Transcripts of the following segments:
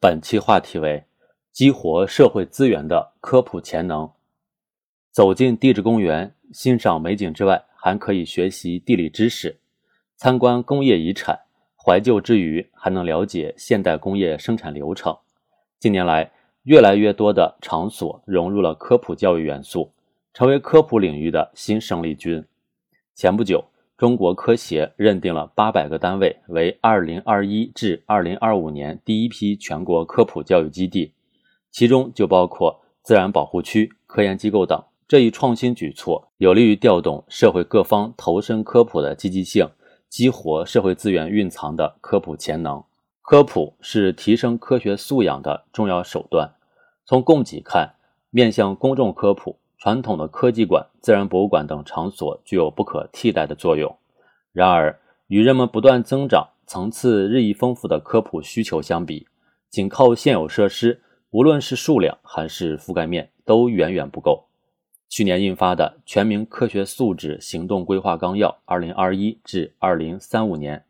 本期话题为激活社会资源的科普潜能。走进地质公园，欣赏美景之外，还可以学习地理知识，参观工业遗产，怀旧之余还能了解现代工业生产流程。近年来，越来越多的场所融入了科普教育元素，成为科普领域的新生力军。前不久，中国科协认定了八百个单位为二零二一至二零二五年第一批全国科普教育基地，其中就包括自然保护区、科研机构等。这一创新举措有利于调动社会各方投身科普的积极性，激活社会资源蕴藏的科普潜能。科普是提升科学素养的重要手段。从供给看，面向公众科普。传统的科技馆、自然博物馆等场所具有不可替代的作用。然而，与人们不断增长、层次日益丰富的科普需求相比，仅靠现有设施，无论是数量还是覆盖面，都远远不够。去年印发的《全民科学素质行动规划纲要（二零二一至二零三五年）》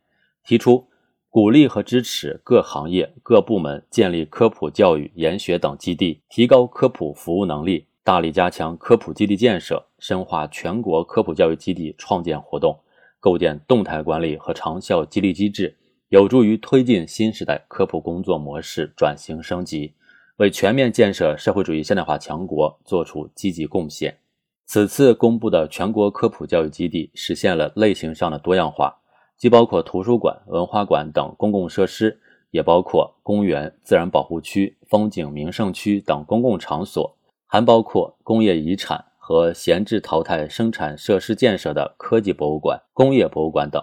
提出，鼓励和支持各行业各部门建立科普教育研学等基地，提高科普服务能力。大力加强科普基地建设，深化全国科普教育基地创建活动，构建动态管理和长效激励机制，有助于推进新时代科普工作模式转型升级，为全面建设社会主义现代化强国作出积极贡献。此次公布的全国科普教育基地实现了类型上的多样化，既包括图书馆、文化馆等公共设施，也包括公园、自然保护区、风景名胜区等公共场所。还包括工业遗产和闲置淘汰生产设施建设的科技博物馆、工业博物馆等。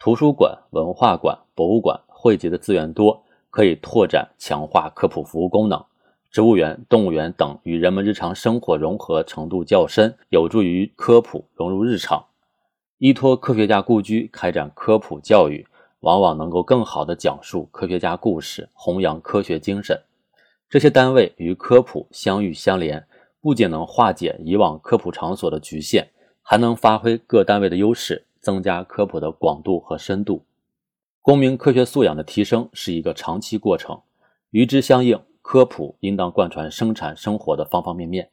图书馆、文化馆、博物馆汇集的资源多，可以拓展强化科普服务功能。植物园、动物园等与人们日常生活融合程度较深，有助于科普融入日常。依托科学家故居开展科普教育，往往能够更好地讲述科学家故事，弘扬科学精神。这些单位与科普相遇相连，不仅能化解以往科普场所的局限，还能发挥各单位的优势，增加科普的广度和深度。公民科学素养的提升是一个长期过程，与之相应，科普应当贯穿生产生活的方方面面。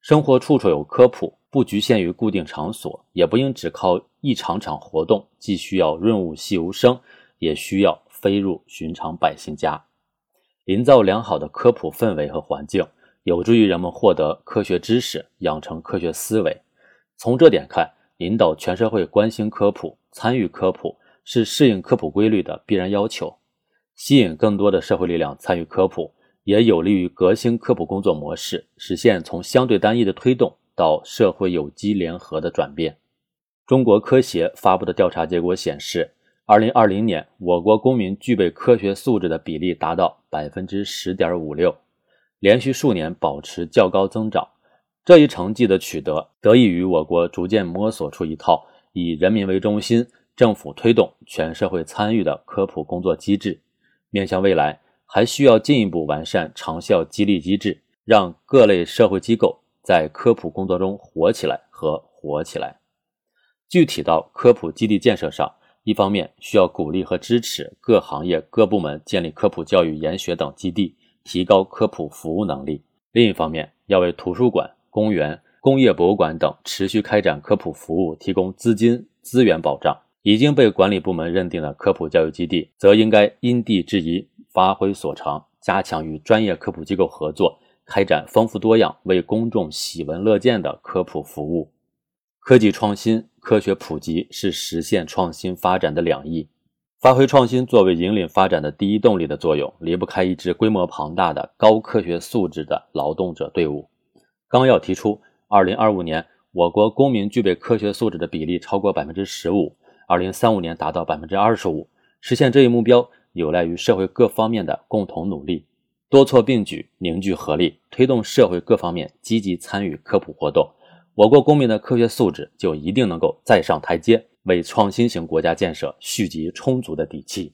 生活处处有科普，不局限于固定场所，也不应只靠一场场活动，既需要润物细无声，也需要飞入寻常百姓家。营造良好的科普氛围和环境，有助于人们获得科学知识，养成科学思维。从这点看，引导全社会关心科普、参与科普，是适应科普规律的必然要求。吸引更多的社会力量参与科普，也有利于革新科普工作模式，实现从相对单一的推动到社会有机联合的转变。中国科协发布的调查结果显示。二零二零年，我国公民具备科学素质的比例达到百分之十点五六，连续数年保持较高增长。这一成绩的取得，得益于我国逐渐摸索出一套以人民为中心、政府推动、全社会参与的科普工作机制。面向未来，还需要进一步完善长效激励机制，让各类社会机构在科普工作中活起来和活起来。具体到科普基地建设上。一方面需要鼓励和支持各行业各部门建立科普教育研学等基地，提高科普服务能力；另一方面，要为图书馆、公园、工业博物馆等持续开展科普服务提供资金资源保障。已经被管理部门认定的科普教育基地，则应该因地制宜，发挥所长，加强与专业科普机构合作，开展丰富多样、为公众喜闻乐见的科普服务。科技创新、科学普及是实现创新发展的两翼。发挥创新作为引领发展的第一动力的作用，离不开一支规模庞大的高科学素质的劳动者队伍。纲要提出，二零二五年我国公民具备科学素质的比例超过百分之十五，二零三五年达到百分之二十五。实现这一目标，有赖于社会各方面的共同努力，多措并举，凝聚合力，推动社会各方面积极参与科普活动。我国公民的科学素质就一定能够再上台阶，为创新型国家建设蓄积充足的底气。